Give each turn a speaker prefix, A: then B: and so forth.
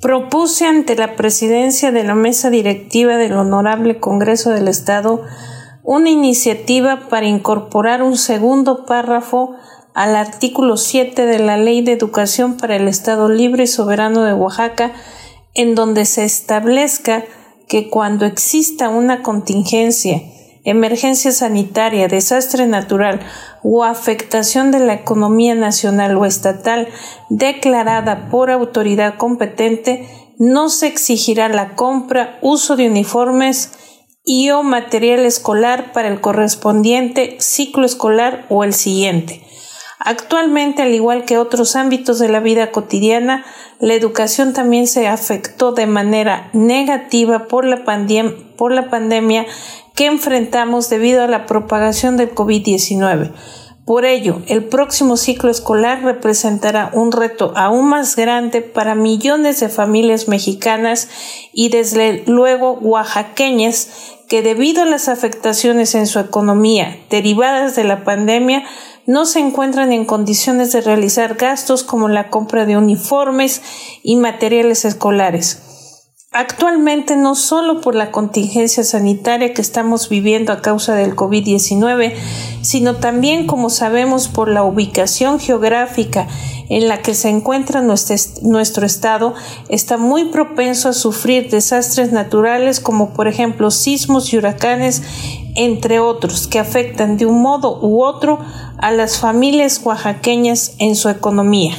A: propuse ante la presidencia de la mesa directiva del Honorable Congreso del Estado una iniciativa para incorporar un segundo párrafo al artículo 7 de la Ley de Educación para el Estado Libre y Soberano de Oaxaca, en donde se establezca que cuando exista una contingencia, emergencia sanitaria, desastre natural o afectación de la economía nacional o estatal declarada por autoridad competente, no se exigirá la compra, uso de uniformes y o material escolar para el correspondiente ciclo escolar o el siguiente. Actualmente, al igual que otros ámbitos de la vida cotidiana, la educación también se afectó de manera negativa por la, pandemia que enfrentamos debido a la propagación del COVID-19. Por ello, el próximo ciclo escolar representará un reto aún más grande para millones de familias mexicanas y desde luego oaxaqueñas que debido a las afectaciones en su economía derivadas de la pandemia no se encuentran en condiciones de realizar gastos como la compra de uniformes y materiales escolares. Actualmente, no solo por la contingencia sanitaria que estamos viviendo a causa del COVID-19, sino también, como sabemos, por la ubicación geográfica en la que se encuentra nuestro, estado, está muy propenso a sufrir desastres naturales como por ejemplo sismos y huracanes, entre otros, que afectan de un modo u otro a las familias oaxaqueñas en su economía.